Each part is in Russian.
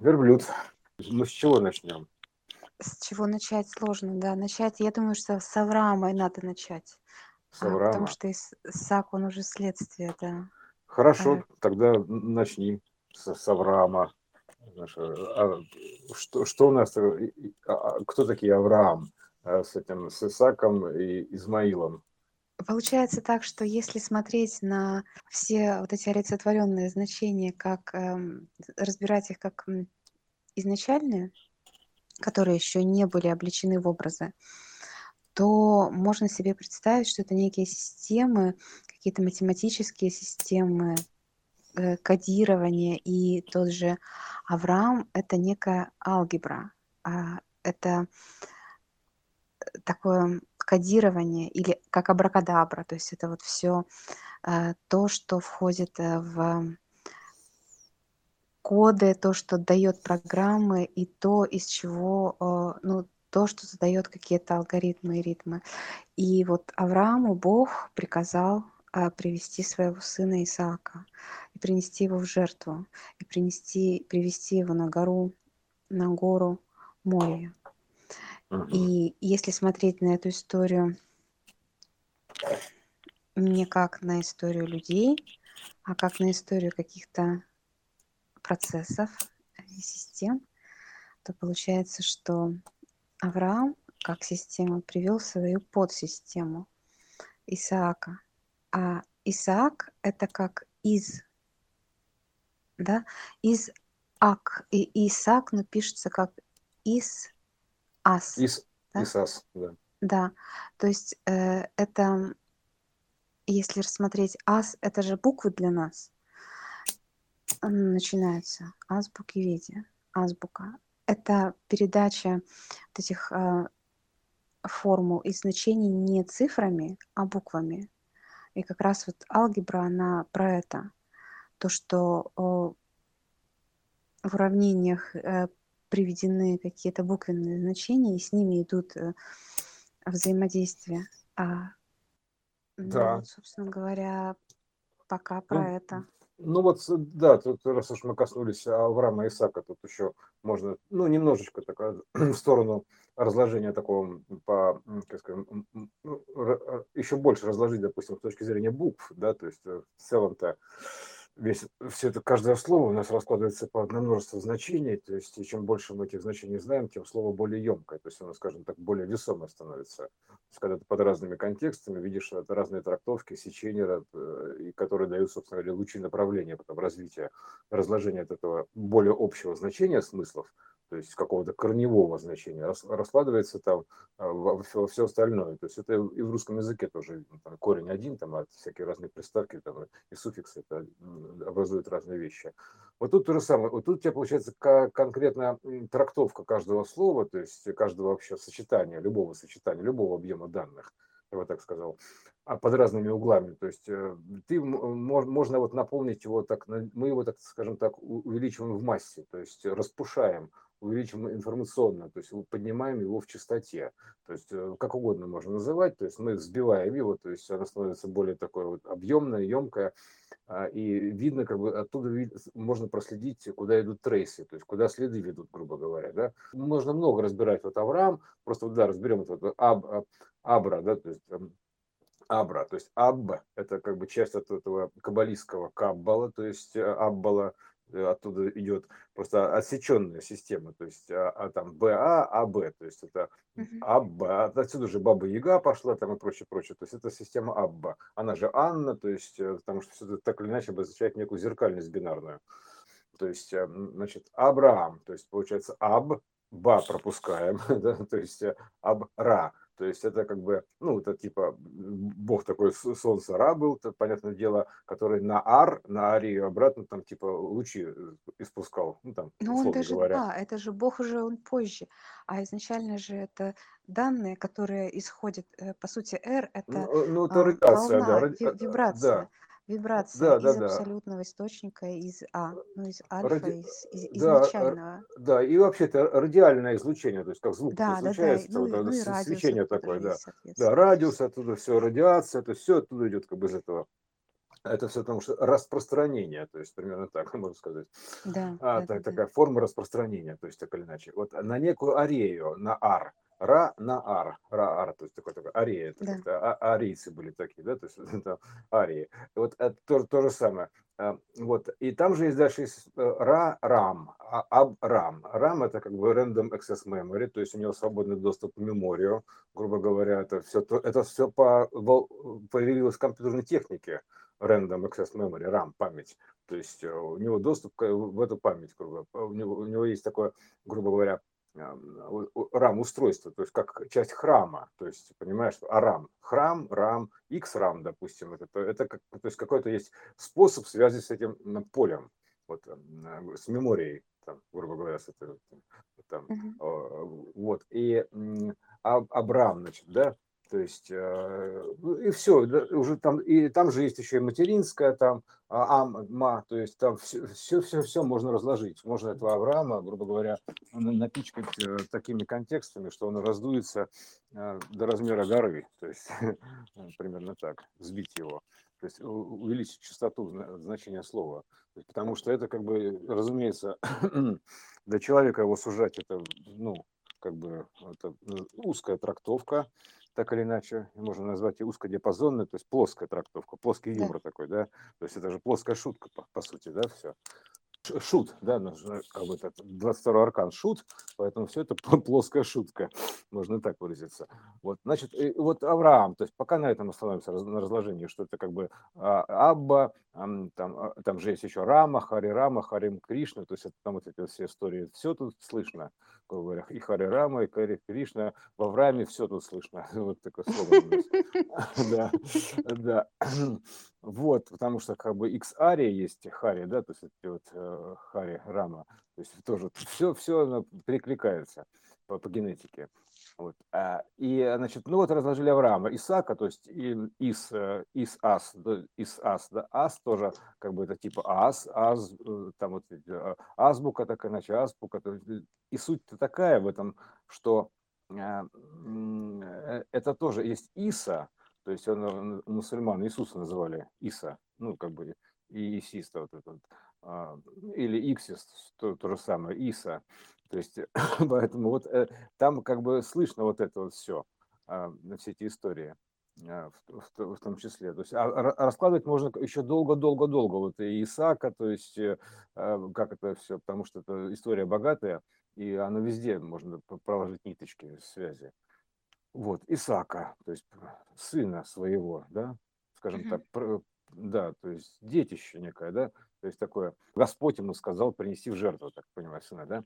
Верблюд. Мы с чего начнем? С чего начать сложно, да. Начать, я думаю, что с Авраама и надо начать. С А, потому Авраама. что Ис- Исаак, он уже следствие, да. Хорошо, Э, тогда начни с, с Авраама. Знаешь, а что, что у нас, э, а- а кто такие Авраам а, с этим, с Исаком и Измаилом? Получается так, что если смотреть на все вот эти олицетворенные значения, как эм, разбирать их как изначальные, которые еще не были обличены в образы, то можно себе представить, что это некие системы, какие-то математические системы, э, кодирования, и тот же Авраам — это некая алгебра, а, это такое кодирование или как абракадабра, то есть это вот все то, что входит э, в коды, то, что дает программы, и то, из чего, э, ну, то, что задает какие-то алгоритмы и ритмы. И вот Аврааму Бог приказал привести своего сына Исаака и принести его в жертву, и принести, привести его на гору, на гору Мория. И если смотреть на эту историю не как на историю людей, а как на историю каких-то процессов и систем, то получается, что Авраам как система привел свою подсистему Исаака. А Исаак — это как из, да, из ак. И Исаак, но пишется как из ас. Ис, Да? Исас, да. Да, то есть э, это, если рассмотреть ас, это же буквы для нас. Начинаются азбуки виде, азбука. Это передача вот этих э, формул и значений не цифрами, а буквами. И как раз вот алгебра, она про это. То, что о, в уравнениях э, приведены какие-то буквенные значения, и с ними идут э, взаимодействия. А, ну, Да. вот, собственно говоря, пока про Ну, это. Ну вот, да, тут раз уж мы коснулись Авраама и Исаака, тут еще можно, ну, немножечко так, а, в сторону разложения такого по, как скажем, ну, еще больше разложить, допустим, с точки зрения букв, да, то есть э, в целом-то весь, все это, каждое слово у нас раскладывается по на множество значений, то есть и чем больше мы этих значений знаем, тем слово более емкое, то есть оно, скажем так, более весомое становится. То есть когда ты под разными контекстами видишь это разные трактовки, сечения, э, и которые дают, собственно говоря, лучи направления потом развития, разложения от этого более общего значения смыслов, то есть какого-то корневого значения, рас- раскладывается там а, во все, остальное. То есть это и в русском языке тоже ну, там, корень один, там, а всякие разные приставки там, и суффиксы это образуют разные вещи. Вот тут то же самое. Вот тут у тебя получается м, трактовка каждого слова, то есть каждого вообще сочетания, любого сочетания, любого объема данных, я бы так сказал, а под разными углами. То есть э, ты можно вот наполнить его так, мы его, так скажем так, увеличиваем в массе, то есть распушаем, увеличиваем информационно, то есть поднимаем его в частоте. То есть э, как угодно можно называть, то есть мы взбиваем его, то есть она становится более такой вот объемная, емкая, а, и видно, как бы оттуда можно проследить, куда идут трейсы, то есть куда следы ведут, грубо говоря, да. Можно много разбирать вот Авраам, просто вот, да, разберем вот, вот аб, аб- Абра, да, то есть эм, Абра, то есть Абба, это как бы часть от этого каббалистского Каббала, то есть э, Аббала, оттуда идет просто отсеченная система, то есть а, а там БА, АБ, то есть это. Абба, отсюда же Баба Яга пошла там и прочее, прочее, то есть это система Абба, она же Анна, то есть э, потому что все это так или иначе обозначает некую зеркальность бинарную, то есть, э, значит, Абрам, то есть получается Аб, Ба пропускаем, да, то есть э, Абра, то есть это как бы, ну, это типа бог такой с- солнце Ра был, это, понятное дело, который на Ар, на Арию обратно там типа лучи э, испускал, ну там, Но он условно даже, говоря. да, это же Бог уже он позже. А изначально же это данные, которые исходят, э, по сути, R это Ну, ну, это а, радиация, да, волна, ради- э, э, вибрация, да, вибрация да, да, из да, абсолютного источника, из А, ну из альфа, ради, из, из да, изначального. да, и вообще это радиальное излучение, то есть как звук Да, да, да. излучается, Ну, вот ну свечение такое, да, есть, да, радиус оттуда все, радиация, это все оттуда идет как бы из этого Это все потому что распространение, то есть примерно так можно сказать. Да, А, да, да, так, да. такая форма распространения, то есть так или иначе. Вот на некую арею, на ар, ра на ар, ра ар, то есть такой, такой это Да. как-то а- арийцы были такие, да, то есть это арии. Вот это то, то же самое. А, Вот, и там же есть дальше есть э, ра, рам, а- аб, рам. Рам это как бы random access memory, то есть у него свободный доступ к меморию, грубо говоря, это все, это все по, появилось в компьютерной технике, random access memory, RAM, память. То есть э, у него доступ в эту память, грубо У него, у него есть такое, грубо говоря, RAM устройство, то есть как часть храма, то есть понимаешь, ARAM, храм, RAM, XRAM, допустим, это, это как, то есть какой-то есть способ связи с этим полем, вот, с меморией, там, грубо говоря, с этой, там, э, вот, и А- Абрам, значит, да, то есть, э, ну, и все, уже там, и там же есть еще и материнская, там, а, ам, ма, то есть там все, все, все, можно разложить. Можно этого Авраама, грубо говоря, на- напичкать э, такими контекстами, что он раздуется э, до размера горы, то есть примерно так, сбить его, то есть увеличить частоту зна- значения слова. Потому что это, как бы, разумеется, для человека его сужать, это, ну, как бы, это узкая трактовка, так или иначе, можно назвать и узкодиапазонной, то есть плоская трактовка, плоский Да. юмор такой, да, то есть это же плоская шутка, по, по сути, да, все. Шут, да, ну, ж- как бы это 22 аркан шут, поэтому все это плоская шутка, можно так выразиться. Вот, значит, и вот Авраам, то есть пока на этом остановимся, на разложении, что это как бы а, Абба, ам, там, а, там же есть еще Рама, Хари Рама, Харим Кришна, то есть это там вот эти все истории, все тут слышно, говоря, и Хари Рама, и Хари Кришна, в Аврааме все тут слышно, вот у нас. Да, да. Вот, потому что как бы X ария есть Хари, да, то есть вот э, Хари Рама, то есть тоже все, все перекликается по, по генетике. Вот. А, и, значит, ну вот разложили Авраама, Исаака, то есть и, Ис, э, Ас, Ис Ас, да, Ас тоже как бы это типа Ас, Аз, э, там вот э, азбука такая, иначе азбука, и суть-то такая в этом, что э, это тоже есть Иса, то есть он, мусульман Иисуса называли Иса, ну как бы и вот этот, а, или Иксис, то, то же самое, Иса. То есть поэтому вот э, там как бы слышно вот это вот все, все эти истории а, в, том числе. То есть а ра- раскладывать можно еще долго-долго-долго. Вот и Исаака, то есть э, а, как это все, потому что это история богатая, и она везде можно проложить ниточки связи. Вот, Исаака, то есть сына своего, да, скажем так, да, то есть детище некое, да, то есть такое, Господь ему сказал принести в жертву, так понимаю, сына, да,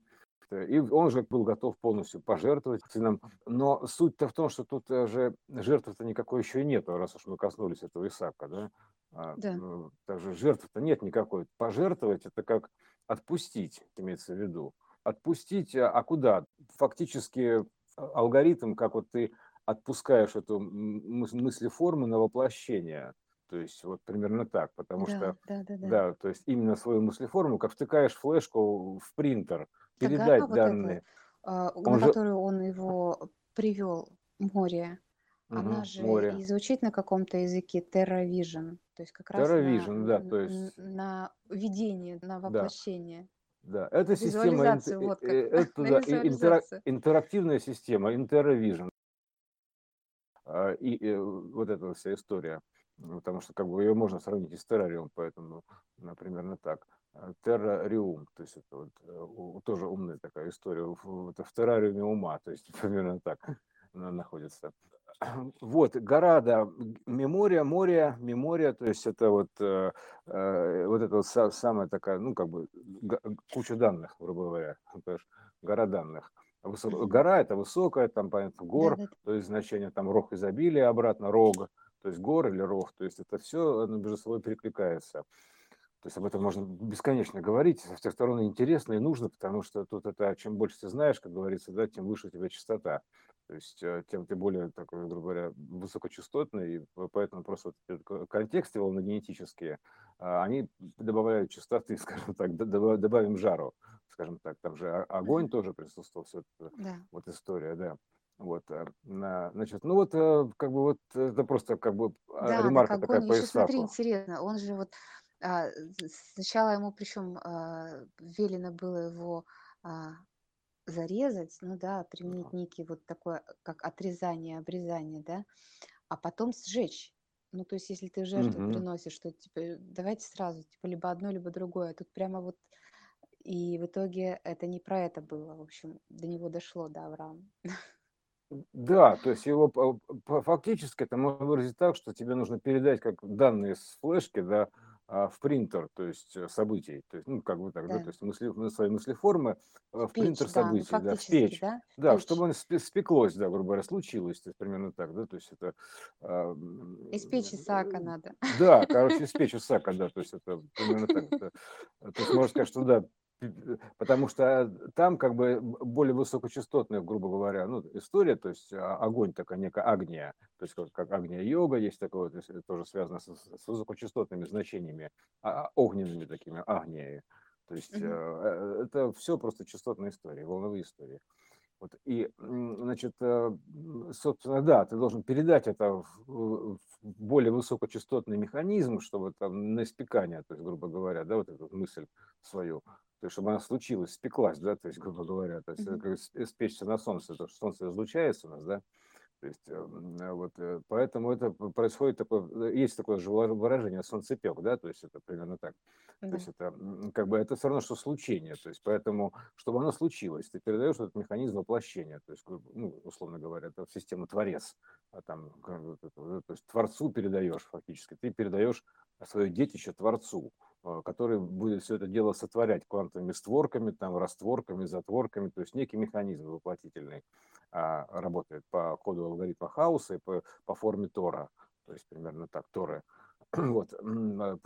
и он же был готов полностью пожертвовать сыном, но суть-то в том, что тут э, же жертвы-то никакой еще и нету, раз уж мы коснулись этого Исаака, да, А, Да. ну, также жертвы-то нет никакой, пожертвовать это как отпустить, имеется в виду, отпустить, а а куда? Фактически а- алгоритм, как вот ты отпускаешь эту м- мыс- мыслеформу на воплощение. То есть вот примерно так, потому Да, что, да, да, да. да, то есть именно свою мыслеформу, как втыкаешь флешку в принтер, передать вот данные. эта, а, Он на же, которую он его привел, море, она Мгм, же море. и звучит на каком-то языке TerraVision, то есть как раз на, да, то есть, на видение, на да, воплощение. да, это система, э, вот как, э, это, да, и- визуализацию. интерактивная система, InterraVision. А, и э, вот эта вот вся история, Ну, потому что как бы ее можно сравнить и с террариум, поэтому, примерно так. А, Террариум, то есть это вот э, тоже умная такая история, в- это в террариуме ума, то есть примерно так она находится. Вот, гора, да, г- мемория, море, мемория, то есть это вот, э, э, вот это вот са- самая такая, ну, как бы куча данных, грубо говоря, гора данных. Гора это высокая, там, понятно, гор, то есть значение там рог изобилия, обратно рог, то есть гор или рог, то есть это все между собой перекликается. То есть об этом можно бесконечно говорить, со всех сторон интересно и нужно, потому что тут это, чем больше ты знаешь, как говорится, да, тем выше у тебя частота. То есть э, тем ты более такой, грубо говоря, высокочастотный, и по- поэтому просто вот контексты волногенетические, а, они добавляют частоты, скажем так, добавим жару, скажем так. Там же о- огонь тоже присутствовал, все это, Да. вот история, да. Вот, э, на, значит, ну вот, э, как бы вот это просто как бы а, Да, так ремарка такая огонь. по Еще смотри, интересно, он же вот а, сначала ему причем а, велено было его а, зарезать, ну да, применить некий вот такое, как отрезание, обрезание, да, а потом сжечь. Ну, то есть, если ты жертву Мгм. приносишь, что типа давайте сразу, типа либо одно, либо другое. Тут прямо вот и в итоге это не про это было, в общем, до него дошло, до Авраама. Да, то есть его фактически это можно выразить так, что тебе нужно передать как данные с флешки, да, а, в принтер, то есть э, событий, то есть, ну, как бы так, да, то Да. есть мысли, свои мыслеформы э, В в печь, принтер да, ну событий, да, в фактически, печь, да, в да, чтобы печь. он спе- спеклось, да, грубо говоря, случилось, то есть примерно так, да, то есть это, а, Из печи Исаака м, надо. да, короче, с печи сака, да, то есть это примерно так, да. то есть можно сказать, что да, Потому что там как бы более высокочастотная, грубо говоря, ну, история, то есть а, огонь такая некая агния, то есть как, как агния йога есть такое, то есть это тоже связано с, с высокочастотными значениями, а, огненными такими агниями. То есть э, э, это все просто частотные истории, волновые истории. Вот, и, значит, э, собственно, да, ты должен передать это в, в более высокочастотный механизм, чтобы там на испекание, то есть, грубо говоря, да, вот эту мысль свою, то есть, чтобы она случилась, спеклась, да, то есть, грубо говоря, то есть, э, как с- спечься на солнце, то, что солнце излучается у нас, да, то есть, эм, э, вот, э, поэтому это происходит такое, э, есть такое же выра- выражение солнцепек, да, то есть это примерно так. То Да. есть это как бы это все равно, что случение. То есть поэтому, чтобы оно случилось, ты передаешь этот механизм воплощения, то есть, ну, условно говоря, это в систему творец, а там, то есть творцу передаешь фактически, ты передаешь свое детище творцу, э, который будет все это дело сотворять квантовыми створками, там, растворками, затворками, то есть некий механизм воплотительный а, работает по коду алгоритма хаоса и по, по форме Тора, то есть примерно так, Торы. Вот, а,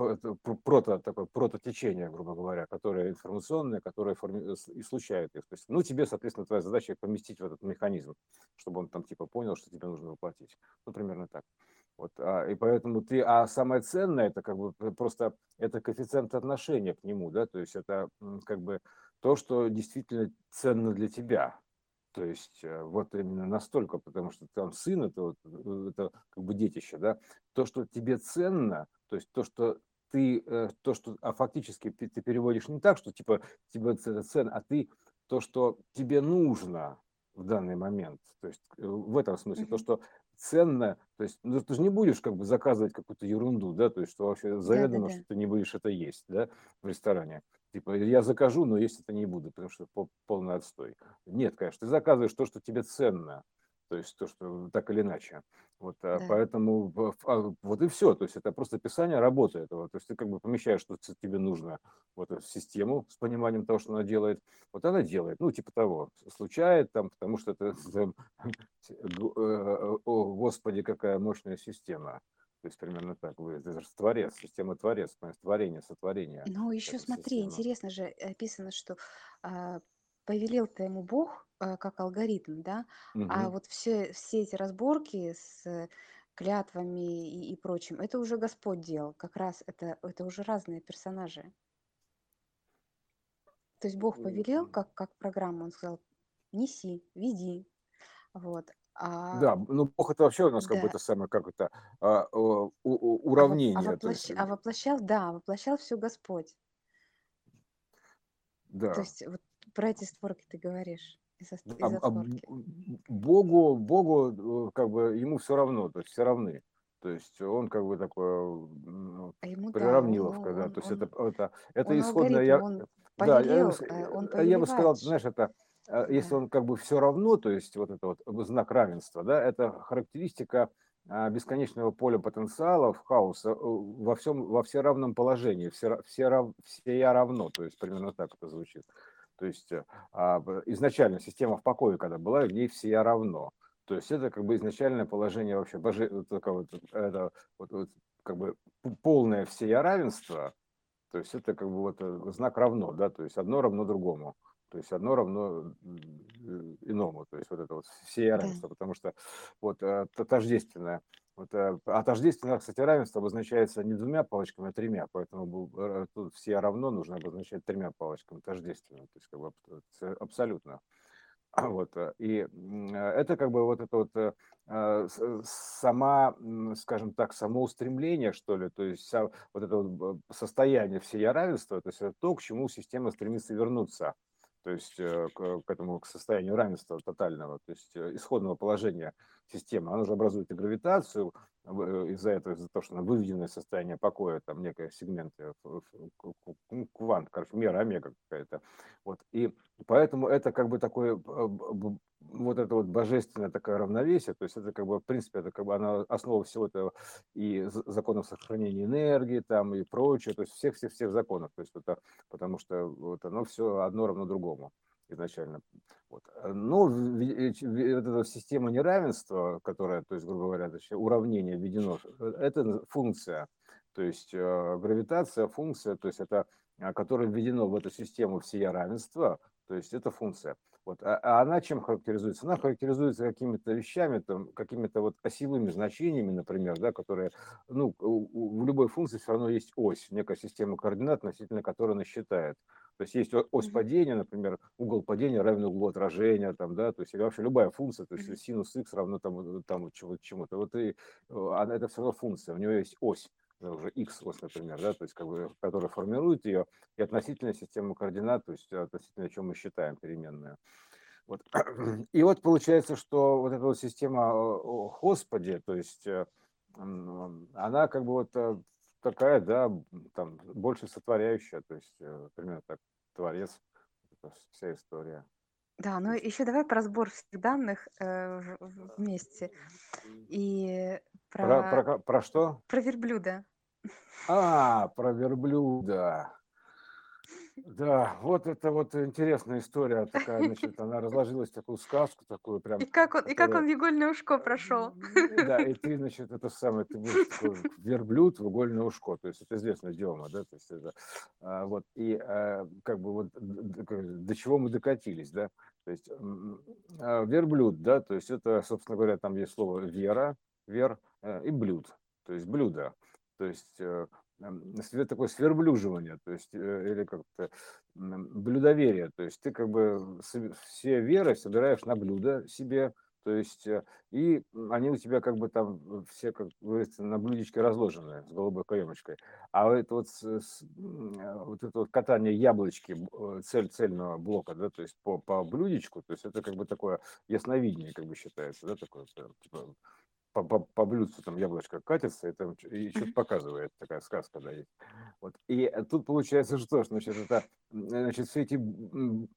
прото, такое прототечение, грубо говоря, которое информационное, которое форми- и случает их. То есть, ну, тебе, соответственно, твоя задача поместить в этот механизм, чтобы он там типа понял, что тебе нужно воплотить. Ну, примерно так. Вот, а, и поэтому ты, а самое ценное, это как бы просто, это коэффициент отношения к нему, да, то есть это как бы то, что действительно ценно для тебя, то есть э, вот именно настолько, потому что там сын это, вот, э, это как бы детище, да, то, что тебе ценно, то есть то, что ты, э, то, что, а фактически ты, переводишь не так, что типа тебе это ценно, а ты то, что тебе нужно в данный момент, то есть в этом смысле, то, что ценно, то есть ну, ты же не будешь как бы заказывать какую-то ерунду, да, то есть что вообще заведомо, Да-да-да. что ты не будешь это есть, да, в ресторане. Типа я закажу, но есть это не буду, потому что пол- полный отстой. Нет, конечно, ты заказываешь то, что тебе ценно, то есть то, что так или иначе. Вот, а, Да. поэтому в- в- а, вот и все, то есть это просто описание работы этого, то есть ты как бы помещаешь, что тебе нужно вот эту систему с пониманием того, что она делает, вот она делает, ну типа того, случает там, потому что это, там, г- э, о, господи, какая мощная система. То есть примерно так. Вы, это же творец, система творец, творение, сотворение. Ну, еще смотри, система. интересно же описано, что а, повелел-то ему Бог а, как алгоритм, да, а Мгм. вот все, все эти разборки с э, клятвами и, и прочим, это уже Господь делал, как раз это, это уже разные персонажи. То есть Бог повелел, как, как программу, он сказал, неси, веди, вот. А, Да, ну Бог это вообще у нас как бы да, это самое, как это, а, у- у- а, а уравнение, то есть, воплощ- а воплощал, да, воплощал все Господь. То да. есть вот про эти створки ты говоришь, из-за Да, из а створки. Богу, Богу, э, как бы ему все равно, то есть все равны. То есть он как бы такой ну, А ему, да, он, приравниловка, да, он, то есть это, он, это, это исходная, алгоритм, я, он да, я, повелел, с- э, он э, я бы сказал, знаешь, это, если да. он как бы все равно, то есть вот это вот знак равенства, да, это характеристика а, бесконечного поля потенциалов, хаоса во всем, во все равном положении, все, все, рав- все я равно, то есть примерно так это звучит. То есть э, а, изначально система в покое, когда была, в ней все равно. То есть это как бы изначальное положение вообще, боже, вот вот, это, вот, вот как бы полное все равенство, то есть это как бы вот э, знак равно, да, то есть одно равно другому, то есть одно равно м, э, иному, то есть вот это вот все Да. равенство, потому что вот э, тождественное, вот, э, а тождественное, кстати, равенство обозначается не двумя палочками, а тремя, поэтому э, тут все равно нужно обозначать тремя палочками тождественно, то есть как бы аб- абсолютно. Вот, э, и это как бы вот это вот э, сама, скажем так, само устремление, что ли, то есть вот это вот состояние всея равенства, то есть это то, к чему система стремится вернуться то есть э, к, к этому к состоянию равенства тотального, то есть э, исходного положения системы. Она же образует и гравитацию э, из-за этого, из-за того, что она выведенное состояние покоя, там некая сегменты, квант, короче, мера омега какая-то. Вот. И поэтому это как бы такое вот это вот божественное такое равновесие, то есть это как бы, в принципе, это как бы она основа всего этого и законов сохранения энергии там и прочее, то есть всех-всех-всех законов, то есть это, потому что вот оно все одно равно другому изначально. Вот. Но вот эта система неравенства, которая, то есть, грубо говоря, точнее, уравнение введено, это функция, то есть э, гравитация, функция, то есть это, которая введено в эту систему всея равенства, то есть это функция. Вот. А, а она чем характеризуется? Она характеризуется какими-то вещами, там, какими-то вот осевыми значениями, например, да, которые, ну, в любой функции все равно есть ось, некая система координат, относительно которой она считает. То есть есть ось падения, например, угол падения равен углу отражения, там, да, то есть или вообще любая функция, то есть синус x равно там, там чему-то. Вот и она, это все равно функция, у нее есть ось уже x ось, например, да, то есть как бы, которая формирует ее, и относительная система координат, то есть относительно чем мы считаем переменную. Вот. И вот получается, что вот эта вот система Господи, то есть э, она как бы вот э, такая, да, там больше сотворяющая, то есть э, примерно так, творец, это вся история. Да, ну еще давай про сбор всех данных э, вместе. И про... Про, про, про что? Про верблюда. А, про верблюда. Да, вот это вот интересная история такая, значит, она разложилась такую сказку такую прям. И как он, которая... и как он в игольное ушко прошел. Да, и ты, значит, это самое, ты будешь такой верблюд в игольное ушко, то есть это известная идиома, да, то есть это, а, вот, и а, как бы вот до чего мы докатились, да, то есть а, верблюд, да, то есть это, собственно говоря, там есть слово вера, вер э, и блюд, то есть блюдо, то есть э, такое сверблюживание, то есть, э, или как-то блюдоверие, то есть ты как бы все веры собираешь на блюдо себе, то есть, э, и они у тебя как бы там все, как говорится, на блюдечке разложены с голубой каемочкой. А это вот, вот это вот катание яблочки цель цельного блока, да, то есть по, по блюдечку, то есть это как бы такое ясновидение, как бы считается, да, такое, типа, по, по, по блюдцу там яблочко катится и, там, и что-то показывает, такая сказка, да, есть. Вот. И тут получается что, значит, это, значит, все эти,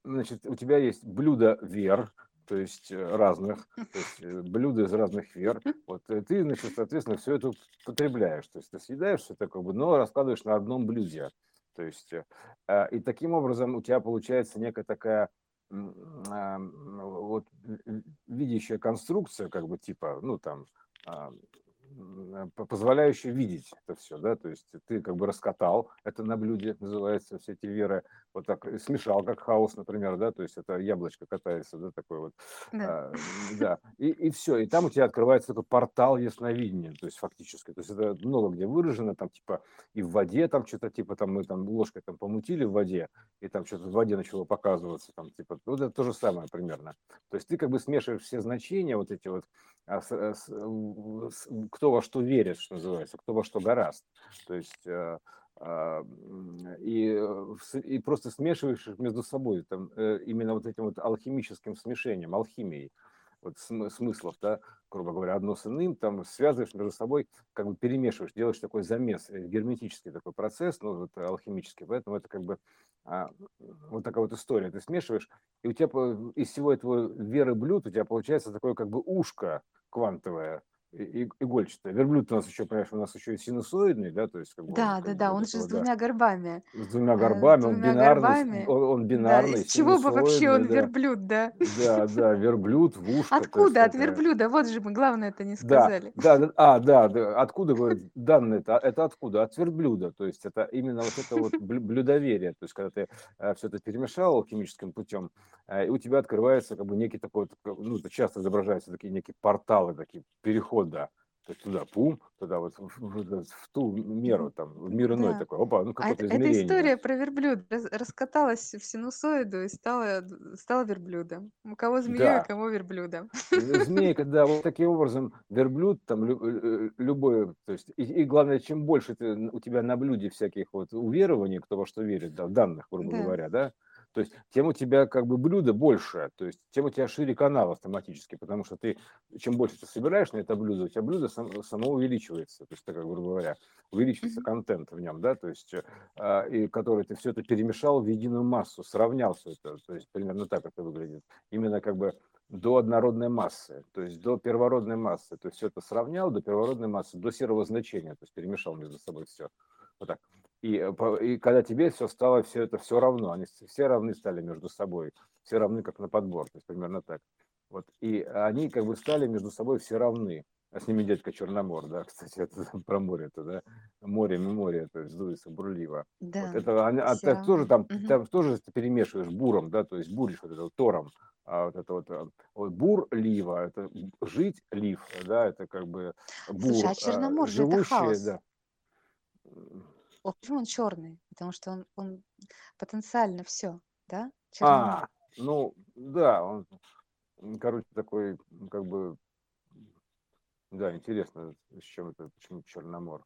значит, у тебя есть блюдо вер, то есть э, разных, то есть э, блюда из разных вер, вот, и ты, значит, соответственно, все это потребляешь, то есть ты съедаешь все это, как бы, но раскладываешь на одном блюде, то есть, э, и таким образом у тебя получается некая такая вот видящая конструкция, как бы типа, ну там, а, позволяющий видеть это все, да, то есть ты как бы раскатал это на блюде, называется, все эти веры, вот так смешал, как хаос, например, да, то есть это яблочко катается, да, такой вот, да, а, да. И, и все, и там у тебя открывается такой портал ясновидения, то есть фактически, то есть это много где выражено, там типа и в воде там что-то типа там мы там ложкой там помутили в воде, и там что-то в воде начало показываться, там типа, вот это то же самое примерно, то есть ты как бы смешиваешь все значения вот эти вот, а с, с, с, кто во что верит, что называется, кто во что гораст, то есть э, а, и, э, и просто смешиваешь их между собой, там, э, именно вот этим вот алхимическим смешением, алхимией вот смыслов, да, грубо говоря, одно с иным, там связываешь между собой, как бы перемешиваешь, делаешь такой замес, э, герметический такой процесс, ну, вот алхимический, поэтому это как бы а, вот такая вот история, ты смешиваешь, и у тебя из всего этого веры блюд у тебя получается такое как бы ушко квантовое, игольчатая. Верблюд у нас еще, понимаешь, у нас еще и синусоидный, да, то есть как бы, Да, да, да, он же с двумя горбами. С двумя э, горбами, он бинарный, он бинарный. Из чего бы вообще он верблюд, да? Да, да, верблюд в ушко. Откуда от верблюда? Вот же мы главное это не сказали. Да, да, а, да, откуда, говорит, данные это, это откуда? От верблюда, то есть это именно вот это вот блюдоверие, то есть когда ты э, все это перемешал химическим путем, э, и у тебя открывается как бы некий такой, ну, часто изображаются такие некие порталы, такие переходы года. то есть туда пум, туда вот в, в- в ту меру, там, в мир иной Да. такой, опа, ну А это, какое-то эта измерение. история про верблюд раскаталась в синусоиду и стала, стала верблюдом. У кого змеей, у Да, кого верблюдом. Э, Змейка, да, вот таким образом верблюд, там э, любой, то есть, и, и главное, чем больше ты, у тебя на блюде всяких вот уверований, кто во что верит, да, данных, грубо Да. говоря, да, то есть, тем у тебя как бы блюдо больше, то есть, тем у тебя шире канал автоматически, потому что ты, чем больше ты собираешь на это блюдо, у тебя блюдо сам- само увеличивается, то есть, так, грубо говоря, увеличивается контент в нем, да, то есть, э, а, и который ты все это перемешал в единую массу, сравнял все это, то есть, примерно так это выглядит. Именно как бы до однородной массы, то есть до первородной массы. То есть все это сравнял до первородной массы, до серого значения, то есть перемешал между собой все. Вот так. И, э, и когда тебе все стало, все это все равно, они все равны стали между собой, все равны как на подбор, то есть примерно так. Вот. И они как бы стали между собой все равны. А с ними дядька Черномор, да, кстати, это про море-то, да, море, море, то есть дуется бурливо. Вот Да, это, они- а все тоже там, Мгм. там тоже ты перемешиваешь буром, да, то есть буришь вот это вот тором, а вот это вот, а, вот бур лива, это жить лив, да, это как бы Слушай, а бур, а, Черномор же это живущие, хаос. да. О, почему он черный? Потому что он, он потенциально все, да? Черномор. А, ну, да, он, короче, такой, как бы, да, интересно, с чем это, почему Черномор.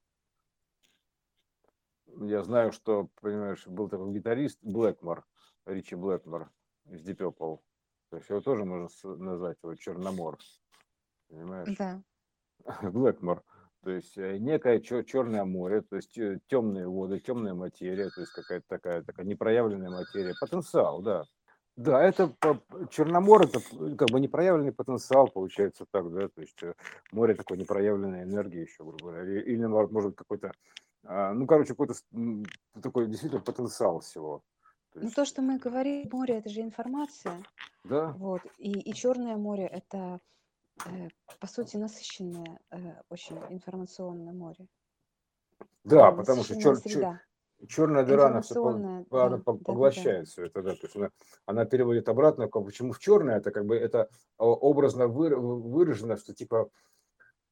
Я знаю, что, понимаешь, был такой гитарист Блэкмор, Ричи Блэкмор из Deep Purple. То есть его тоже можно назвать его Черномор, понимаешь? Да. Блэкмор. То есть э, некое черное море, то есть э, темные воды, темная материя, то есть какая-то такая, такая непроявленная материя. Потенциал, да. Да, это Черномор, это э, как бы непроявленный потенциал, получается так, да, то есть море такой непроявленной энергии еще, грубо говоря, или, или, наоборот, может быть какой-то, а, ну, короче, какой-то такой действительно потенциал всего. То Ну, есть, то, что мы говорим, море это же информация. да, Вот. И, и Черное море это, по сути, насыщенное, э, очень информационное море. да, Э, потому что чер- чер- черная дыра, она все она да, по- да, поглощает все это, да, то есть она, она переводит обратно, почему в черное, это как бы это о, образно выра- выражено, что типа а,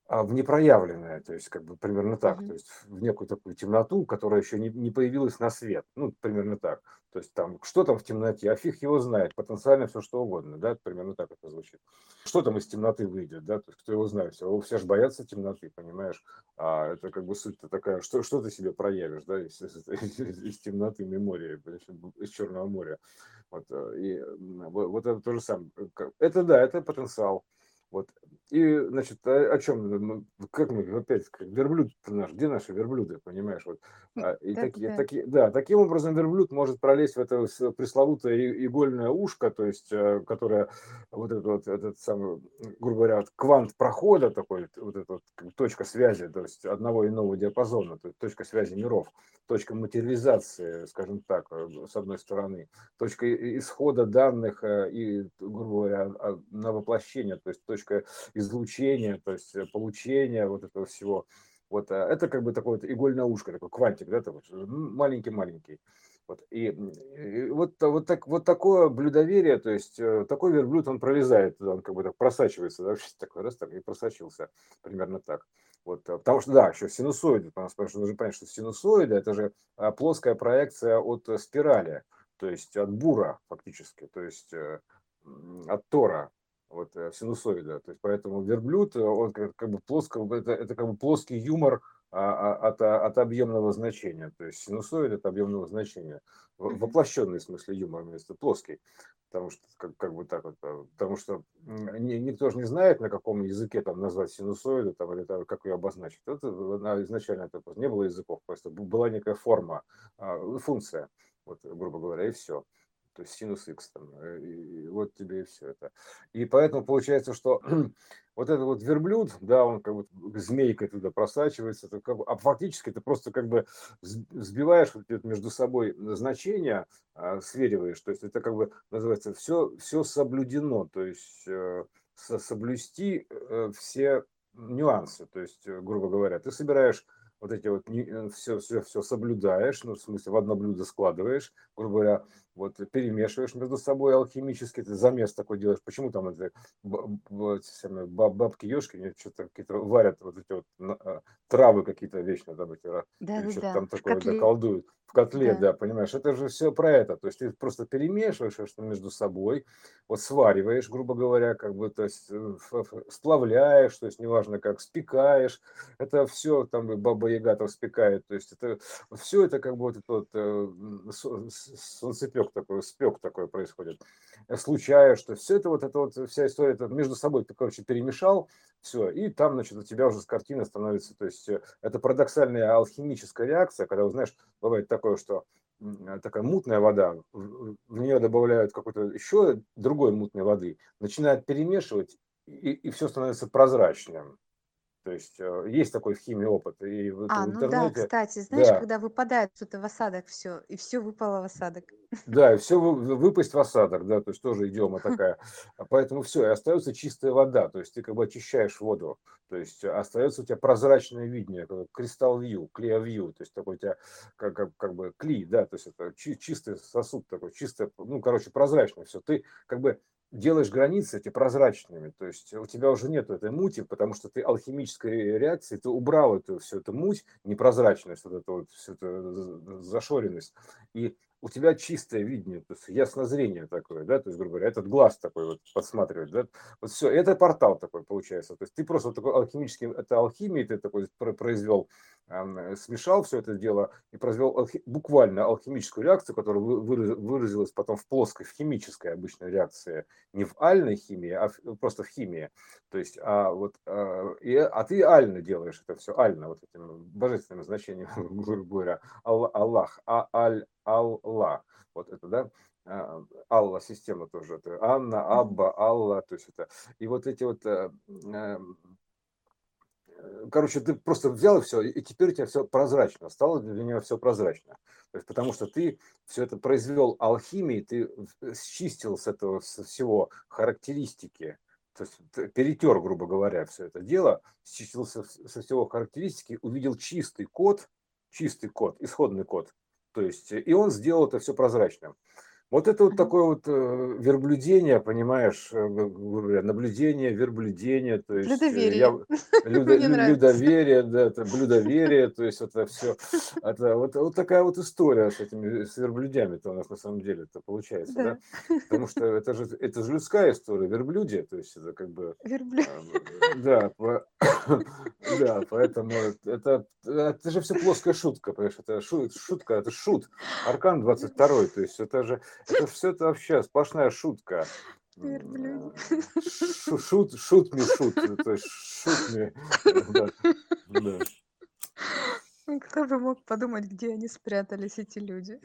в непроявленное, то есть как бы примерно так, Мгм. то есть в некую такую темноту, которая еще не, не появилась на свет, ну, примерно так. То есть там, что там в темноте, а фиг его знает, потенциально все что угодно, да, примерно так это звучит. Что там из темноты выйдет, да, то есть кто его знает, все, все же боятся темноты, понимаешь, а это как бы суть-то такая, что, что ты себе проявишь, да, из, из- из- из темноты мемории, из Черного моря. Вот, э, и вот, это то же самое. Как- Это да, это потенциал. Вот. И, значит, о, о чем? Как мы опять, верблюд наш, где наши верблюды, понимаешь? Вот. А, И Да, такие, да. такие, да, таким образом верблюд может пролезть в это пресловутое игольное ушко, то есть, э, которое вот этот вот, этот самый, грубо говоря, вот квант прохода такой, вот эта вот точка связи, то есть одного иного диапазона, то есть точка связи миров, точка материализации, скажем так, э, с одной стороны, точка исхода данных э, и, грубо говоря, на воплощение, то есть точка излучения, то есть э, получения вот этого всего. Вот э, это как бы такое вот игольное ушко, такой квантик, да, такой м, маленький-маленький. Вот, и, и вот, э, вот, так, вот такое блюдоверие, то есть э, такой верблюд, он пролезает, он как бы так просачивается, да, такой раз так и просочился, примерно так. Вот, э, потому что, да, еще синусоиды, потому что нужно понять, что синусоиды это же плоская проекция от э, спирали, то есть от бура фактически, то есть э, от тора, вот э, синусоида. То есть поэтому верблюд, э, он как, как бы плоско, это, это как бы плоский юмор а, а, от, а, от объемного значения. То есть синусоид от объемного значения. Воплощенный в смысле юмор вместо плоский. Потому что как, как бы так вот, э, потому что никто же не знает, на каком языке там назвать синусоиду, там, или там, как ее обозначить. Это она изначально это не было языков, просто была некая форма, функция, вот, грубо говоря, и все. То есть синус x там, э, и, и вот тебе и все это. И поэтому получается, что вот этот вот верблюд, да, он как бы змейкой туда просачивается, это как бы, а фактически ты просто как бы взбиваешь вот между собой значения, а, свериваешь, то есть это как бы называется все, все соблюдено, то есть э, со- соблюсти э, все нюансы, то есть, э, грубо говоря, ты собираешь вот эти вот все, все, все соблюдаешь, ну, в смысле, в одно блюдо складываешь, грубо говоря, вот перемешиваешь между собой алхимически, ты замес такой делаешь. Почему там это бабки ешки что-то какие-то варят вот эти вот а, травы какие-то вечно там эти, да, да, что-то да. там такое да, колдуют в котле, да. да, понимаешь, это же все про это, то есть ты просто перемешиваешь что между собой, вот свариваешь, грубо говоря, как бы, то есть э, сплавляешь, то есть неважно как, спекаешь, это все там баба Яга там спекает, то есть это все это как бы вот этот вот солнцепек такой, спек такой происходит, случая, что все это вот это вот вся история это между собой ты, короче, перемешал, все, и там, значит, у тебя уже с картины становится, то есть э, это парадоксальная алхимическая реакция, когда, знаешь, бывает такое, что такая мутная вода, в нее добавляют какой-то еще другой мутной воды, начинают перемешивать, и, и все становится прозрачным. То есть э, есть такой в химии опыт. И в, А, в ну да, кстати, знаешь, да, когда выпадает что-то в осадок все, и все выпало в осадок. да, и все выпасть в осадок, да, то есть тоже идиома такая. Поэтому все, и остается чистая вода, то есть ты как бы очищаешь воду, то есть остается у тебя прозрачное видение, кристалл вью, клея вью, то есть такой у тебя как, как, как бы клей, да, то есть это чи- чистый сосуд такой, чисто, ну, короче, прозрачное все. Ты как бы делаешь границы эти прозрачными, то есть у тебя уже нет этой мути, потому что ты алхимической реакцией, ты убрал эту всю эту муть, непрозрачность, вот эту вот всю эту зашоренность, и у тебя чистое видение, то есть яснозрение такое, да, то есть, грубо говоря, этот глаз такой вот подсматривает, да, вот все, это портал такой получается, то есть ты просто такой алхимический, это алхимия, ты такой произвел, смешал все это дело и произвел алхи, буквально алхимическую реакцию, которая выразилась потом в плоской, в химической обычной реакции, не в альной химии, а в, просто в химии, то есть, а вот, а, и, а ты ально делаешь это все, ально, вот этим божественным значением, грубо говоря, Аллах, а аль Алла. Вот это, да, а, Алла система тоже, это Анна, Абба, Алла, то есть это, и вот эти вот, э, э, короче, ты просто взял и все, и теперь у тебя все прозрачно, стало для него все прозрачно, то есть потому что ты все это произвел алхимией, ты счистил с этого со всего характеристики, то есть перетер, грубо говоря, все это дело, счистил со, со всего характеристики, увидел чистый код, чистый код, исходный код, то есть, и он сделал это все прозрачным. Вот это вот такое вот э, верблюдение, понимаешь, э, наблюдение, верблюдение, то есть э, я, людо, людоверие, да, это блюдоверие, то есть это все, это вот, вот такая вот история с этими с верблюдями-то у нас на самом деле это получается, да. да, потому что это же это же людская история, верблюдие, то есть это как бы, Верблюд. да, по, да, поэтому это это же все плоская шутка, понимаешь, это шутка, это шут, аркан 22, то есть это же это все это вообще сплошная шутка. Шут, шут мне шут, то есть шут да. Кто бы мог подумать, где они спрятались, эти люди?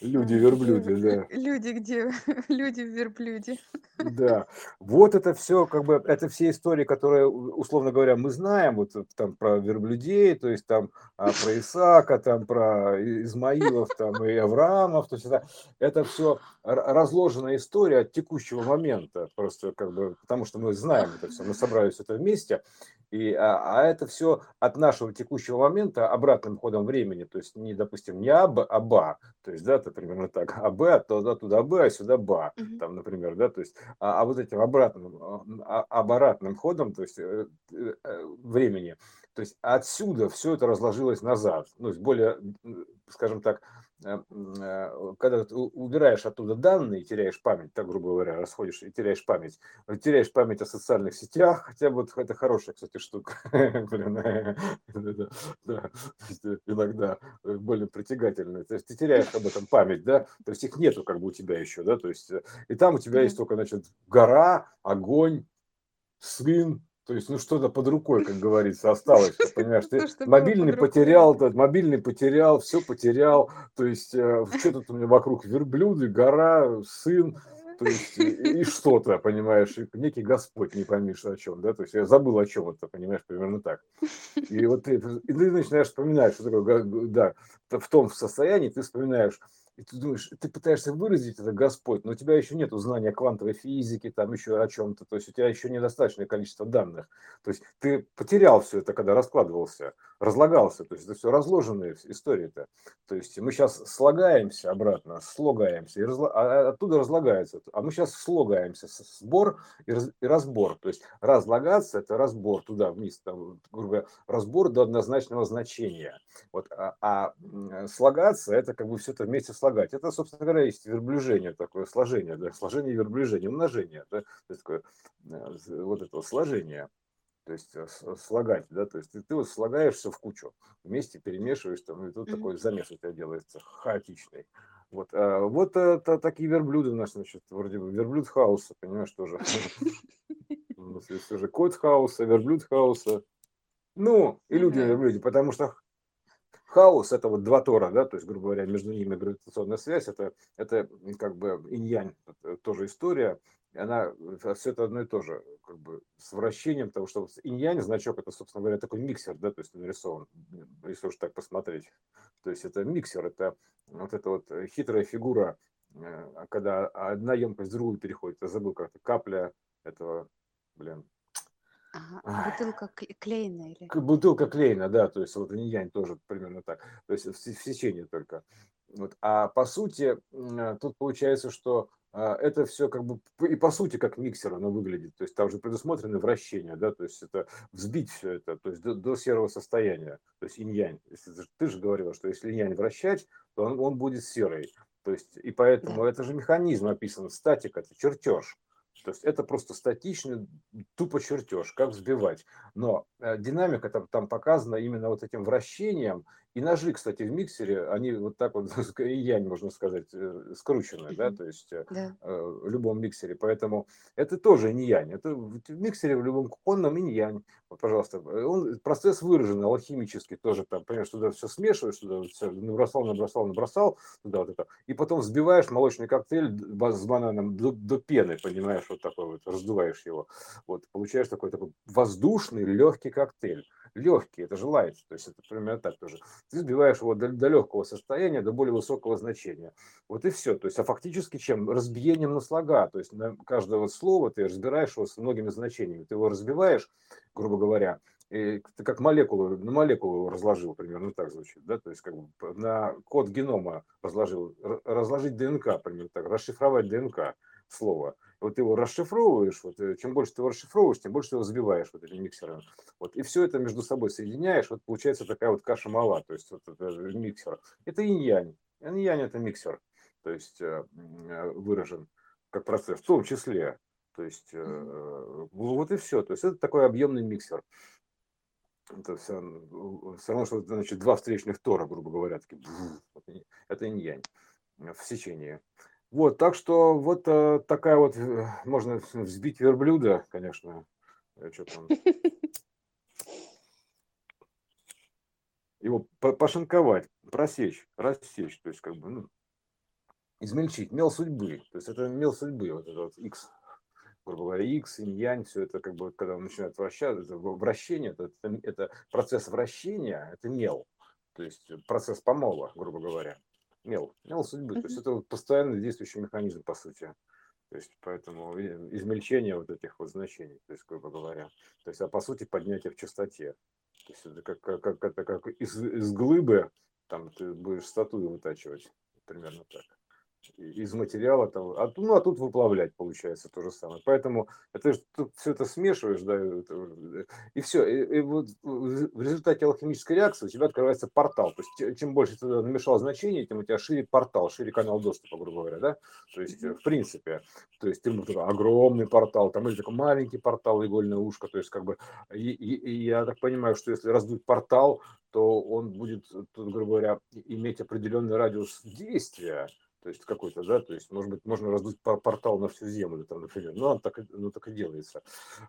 Люди верблюды, да. Люди где? Люди в верблюде. Да, вот это все, как бы, это все истории, которые, условно говоря, мы знаем, вот там про верблюдей, то есть там а, про Исаака, там про Измаилов, там и Авраамов, то есть это, это все разложенная история от текущего момента, просто как бы, потому что мы знаем это все, мы собрались это вместе, и, а, а это все от нашего текущего момента обратным ходом времени, то есть не, допустим, не аб, а ба, то есть, да, это примерно так, а б, а то да, туда б, а сюда ба, uh-huh. там, например, да, то есть, а, а вот этим обратным, а, обратным ходом, то есть э, э, времени, то есть отсюда все это разложилось назад, ну, есть более, скажем так, Э, э, когда ты убираешь оттуда данные, теряешь память, так грубо говоря, расходишь и теряешь память, теряешь память о социальных сетях, хотя вот это хорошая, кстати, штука, иногда более притягательная, то есть ты теряешь об этом память, да, то есть их нету как бы у тебя еще, да, то есть э, и там у тебя есть только, значит, гора, огонь, сын, то есть, ну что-то под рукой, как говорится, осталось, понимаешь, ты мобильный потерял, мобильный потерял, все потерял, то есть, э, что тут у меня вокруг, верблюды, гора, сын, то есть, и, что-то, понимаешь, некий Господь, не поймешь о чем, да, то есть, я забыл о чем это, понимаешь, примерно так. И вот ты, и ты начинаешь вспоминать, что такое, да, в том состоянии ты вспоминаешь, и ты думаешь, ты пытаешься выразить это Господь, но у тебя еще нет знания квантовой физики, там еще о чем-то, то есть у тебя еще недостаточное количество данных. То есть ты потерял все это, когда раскладывался. Разлагался. То есть это все разложенная история-то. То есть мы сейчас слагаемся обратно, слогаемся, и разла... а, а оттуда разлагается. А мы сейчас слогаемся, сбор и, раз... и разбор. То есть разлагаться – это разбор туда вниз, там, грубо говоря, разбор до однозначного значения. Вот, а, а слагаться – это как бы все это вместе слагать. Это, собственно говоря, есть верблюжение такое, сложение, да, сложение верблюжение, умножение. Да, такое, э, вот этого сложения то есть э, слагать, да, то есть ты, ты вот слагаешь все в кучу, вместе перемешиваешь, там, и тут mm-hmm. такой замес у тебя делается хаотичный. Вот, а, вот это такие верблюды у нас, значит, вроде бы верблюд хаоса, понимаешь, тоже. Все же кот хаоса, верблюд хаоса. Ну, и люди верблюде, потому что хаос это вот два тора, да, то есть, грубо говоря, между ними гравитационная связь, это, это как бы инь-янь, тоже история, она, э, все это одно и то же, как бы с вращением, потому что инь-янь значок, это, собственно говоря, такой миксер, да, то есть нарисован, если уж так посмотреть. То есть это миксер, это вот эта вот э, хитрая фигура, э, когда одна емкость в другую переходит. Я забыл как-то капля этого, блин, Ага, бутылка клейна или? Бутылка клейна, да, то есть вот инь-янь тоже примерно так, то есть в, в сечении только. Вот. А по сути, тут получается, что а, это все как бы и по сути как миксер оно выглядит. То есть там же предусмотрены вращения, да, то есть это взбить все это, то есть до, до серого состояния, то есть инь-янь. Ты же говорила, что если инь-янь вращать, то он, он будет серый. То есть и поэтому это же механизм описан, статика, это чертеж. То есть это просто статичный, тупо чертеж, как взбивать. Но э, динамика там, там показана именно вот этим вращением. И ножи, кстати, в миксере, они вот так вот, и янь, можно сказать, э, скручены, да, то есть э, да. в любом миксере. Поэтому это тоже не янь. Это в миксере в любом кухонном и янь. Вот, пожалуйста, он, процесс выражен алхимический тоже там, понимаешь, туда все смешиваешь, туда все набросал, набросал, набросал, туда вот это. И потом взбиваешь молочный коктейль с бананом до, до пены, понимаешь, вот такой вот, раздуваешь его. Вот, получаешь такой, такой воздушный легкий коктейль легкий, это же лайт, то есть это примерно так тоже. Ты сбиваешь его до, до легкого состояния, до более высокого значения. Вот и все. То есть, а фактически чем? Разбиением на слога. То есть на каждое вот слово ты разбираешь его с многими значениями. Ты его разбиваешь, грубо говоря, и ты как молекулу, на молекулу разложил, примерно так звучит, да, то есть как бы на код генома разложил, разложить ДНК, примерно так, расшифровать ДНК слова вот его расшифровываешь, вот, э, чем больше ты его расшифровываешь, тем больше ты его взбиваешь вот этим миксером. Вот, и все это между собой соединяешь, вот получается такая вот каша мала, то есть вот это э, миксер. Это инь-янь. Инь-янь это миксер, то есть э, выражен как процесс, в том числе. То есть вот и все. То есть это такой объемный миксер. Это все, все равно, что значит два встречных тора, грубо говоря, такие, это инь-янь в сечении. Вот, так что вот э, такая вот, э, можно взбить верблюда, конечно, э, его пошинковать, просечь, рассечь, то есть как бы, ну, измельчить, мел судьбы, то есть это мел судьбы, вот это вот X, грубо говоря, X, инь-янь, все это как бы, когда он начинает вращаться, это вращение, это, это, это процесс вращения, это мел, то есть процесс помола, грубо говоря мел, мел судьбы. То есть это вот постоянно действующий механизм, по сути. То есть поэтому измельчение вот этих вот значений, то есть, грубо говоря. То есть, а по сути поднятие в частоте. То есть это как, как, как, это как из, из глыбы, там ты будешь статую вытачивать, примерно так из материала там, а, ну а тут выплавлять получается то же самое. Поэтому это тут все это смешиваешь, да, это, и все. И, и вот в результате алхимической реакции у тебя открывается портал. То есть чем больше ты намешал значений, тем у тебя шире портал, шире канал доступа, грубо говоря, да. То есть в принципе, то есть ты огромный портал, там или такой маленький портал, игольное ушко, то есть как бы и, и, и я так понимаю, что если раздуть портал, то он будет, тут, грубо говоря, иметь определенный радиус действия то есть какой-то, да, то есть, может быть, можно раздуть портал на всю землю, там, например, но он так, ну, так и делается.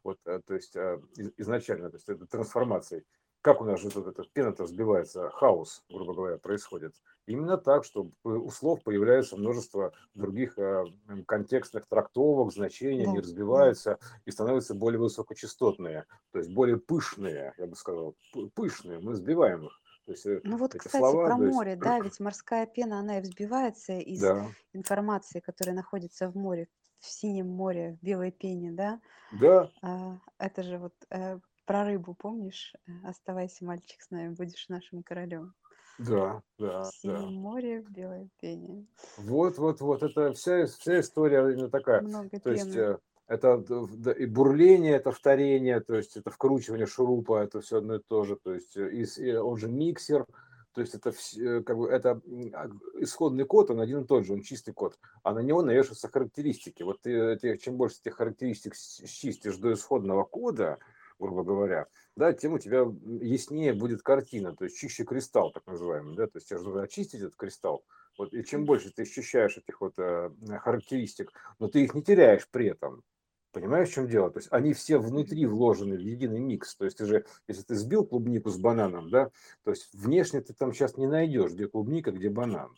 Вот, э, то есть, э, изначально, то есть, это трансформация. Как у нас же вот эта пена-то сбивается, хаос, грубо говоря, происходит. Именно так, что у слов появляется множество других э, контекстных трактовок, значений, да. они разбиваются и становятся более высокочастотные, то есть более пышные, я бы сказал, пышные, мы сбиваем их. То есть э, Ну вот, кстати, слова, про есть, море, да, ведь морская пена, она и взбивается из да, информации, которая находится в море, в синем море, в белой пене, да. да, А, Это же вот э, про рыбу, помнишь? Э, Оставайся, мальчик, с нами, будешь нашим королем. Да, да, В да. синем море, белое пение. Вот, вот, вот, это вся, вся история именно такая. Много То есть пены. э, это и бурление, это вторение, то есть это вкручивание шурупа, это все одно и то же. То есть э, и, он же миксер, то есть это э, как бы это а, исходный код, он один и тот же, он чистый код, а на него навешиваются характеристики. Вот ты, эти- чем больше этих характеристик счистишь до исходного кода, грубо говоря, да, тем у тебя яснее будет картина, то есть чище кристалл, так называемый, да, то есть тебе же нужно очистить этот кристалл, вот, и чем больше ты ощущаешь этих вот э, характеристик, но ты их не теряешь при этом, понимаешь, в чем дело? То есть они все внутри вложены в единый микс, то есть ты же, если ты сбил клубнику с бананом, да, то есть внешне ты там сейчас не найдешь, где клубника, где банан.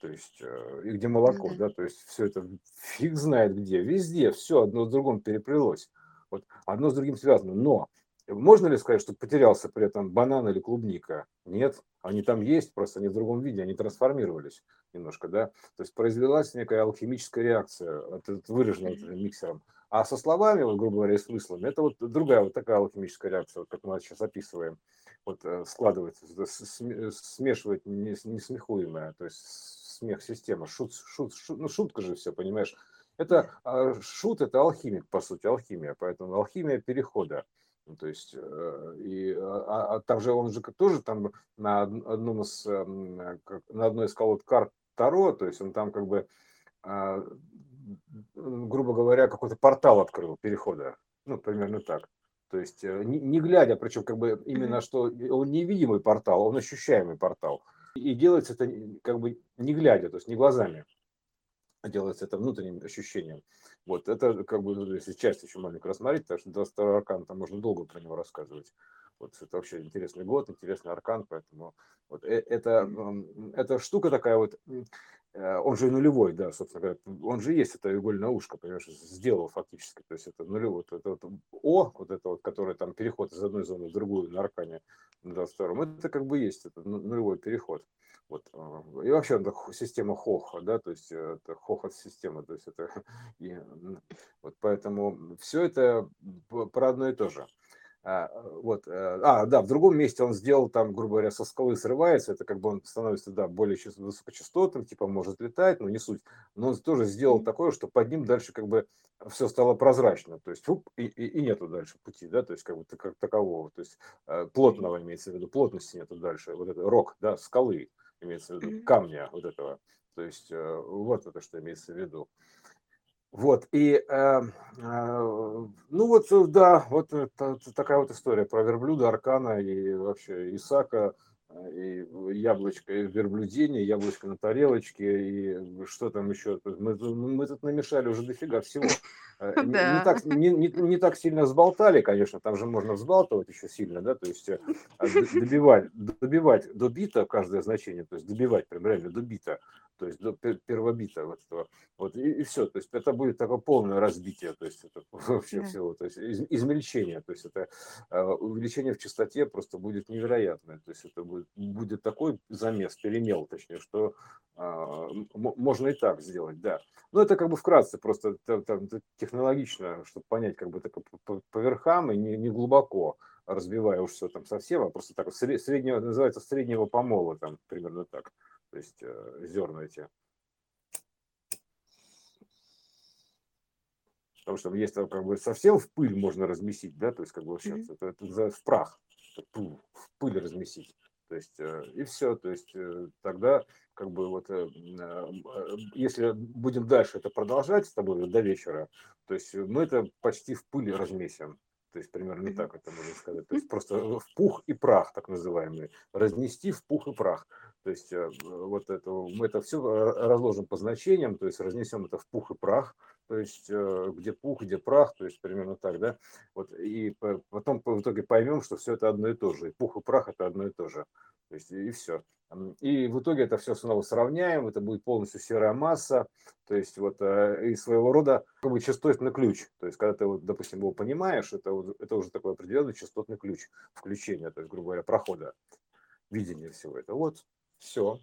То есть, э, и где молоко, да. то есть все это фиг знает где, везде, все одно с другим переплелось. Вот одно с другим связано. Но можно ли сказать, что потерялся при этом банан или клубника? Нет, они там есть, просто они в другом виде, они трансформировались немножко, да. То есть произвелась некая алхимическая реакция, этим миксером. А со словами, вот, грубо говоря, и смыслами, это вот другая вот такая алхимическая реакция, вот как мы сейчас описываем, вот э, складывается, с- с- см- смешивать нес- несмехуемое, то есть смех система, шут, шут, шут, ну шутка же все, понимаешь. Это а, шут, это алхимик, по сути, алхимия, поэтому алхимия перехода. Ну, То есть, э, и, а, а там же он же тоже там на од- одном из, эм, на одной из колод карт Таро, то есть он там как бы, а, грубо говоря, какой-то портал открыл перехода, ну, примерно так. То есть, э, не, не глядя, причем как бы именно, что он невидимый портал, он ощущаемый портал. И делается это как бы не глядя, то есть не глазами а делается это внутренним ощущением. Вот это как бы, ну, если часть еще маленько рассмотреть, потому что 22 аркан, там можно долго про него рассказывать. Вот это вообще интересный год, интересный аркан, поэтому вот э- это, эта штука такая вот, э, он же нулевой, да, собственно говоря, он же есть это игольное ушко, понимаешь, сделал фактически, то есть это нулевой, вот это вот О, вот это вот, которое там переход из одной зоны в другую на аркане на 22 это как бы есть, это ну- нулевой переход. Вот. а, И вообще это система Хоха, да, то есть э, это хохот система, то есть это и, вот поэтому все это про одно и то же. А, вот, э, а, да, в другом месте он сделал там, грубо говоря, со скалы срывается, это как бы он становится, да, более част- высокочастотным, типа может летать, но не суть. Но он тоже сделал такое, что под ним дальше как бы все стало прозрачно, то есть фуп, и, и, и нету дальше пути, да, то есть как бы как такового, то есть э, плотного имеется в виду, плотности нету дальше, вот это рок, да, скалы имеется в виду, камня вот этого, то есть э, вот это что имеется в виду. Вот, и, э, э, ну вот, э, да, вот это, такая вот история про верблюда, Аркана и вообще Исака, и яблочко и верблюдение, яблочко на тарелочке, и что там еще. Мы, мы тут намешали уже дофига всего. Э, Не, не так, не, не, не так сильно взболтали, конечно, там же можно взбалтывать еще сильно, да, то есть э, а добивать, добивать до бита каждое значение, то есть добивать прям реально до бита, то есть до пер- первого бита вот этого. Вот и, все, то есть это будет такое полное разбитие, то есть это вообще Да. всего, то есть из- измельчение, то есть это э, увеличение в частоте просто будет невероятное, то есть это будет, будет такой замес, перемел, точнее, что а, можно и так сделать, да. Ну, это как бы вкратце, просто та- там т- технологично, чтобы понять, как бы так по, по- верхам и не, не глубоко разбивая уж все там совсем, а просто так среднего, называется среднего помола, там примерно так, то есть э, зерна эти. Потому что есть как бы совсем в пыль можно размесить, да, то есть как бы вообще Мгм. это, это называется в прах, в пыль размесить. То есть э, и все, то есть э, тогда как бы вот если будем дальше это продолжать с тобой до вечера, то есть мы это почти в пыль размесим. То есть примерно так это можно сказать. То есть просто в пух и прах, так называемый. Разнести в пух и прах. То есть э, вот это, мы это все разложим по значениям, то есть разнесем это в пух и прах, то есть э, где пух, где прах, то есть примерно так, да. Вот и по- потом в итоге поймем, что все это одно и то же. И пух и прах это одно и то же. То есть и все. И в итоге это все снова сравняем, это будет полностью серая масса, то есть вот э, и своего рода как бы частотный ключ. То есть когда ты, вот, допустим, его понимаешь, это, это уже такой определенный частотный ключ включения, то есть, грубо говоря, прохода, видения всего этого. Вот, все.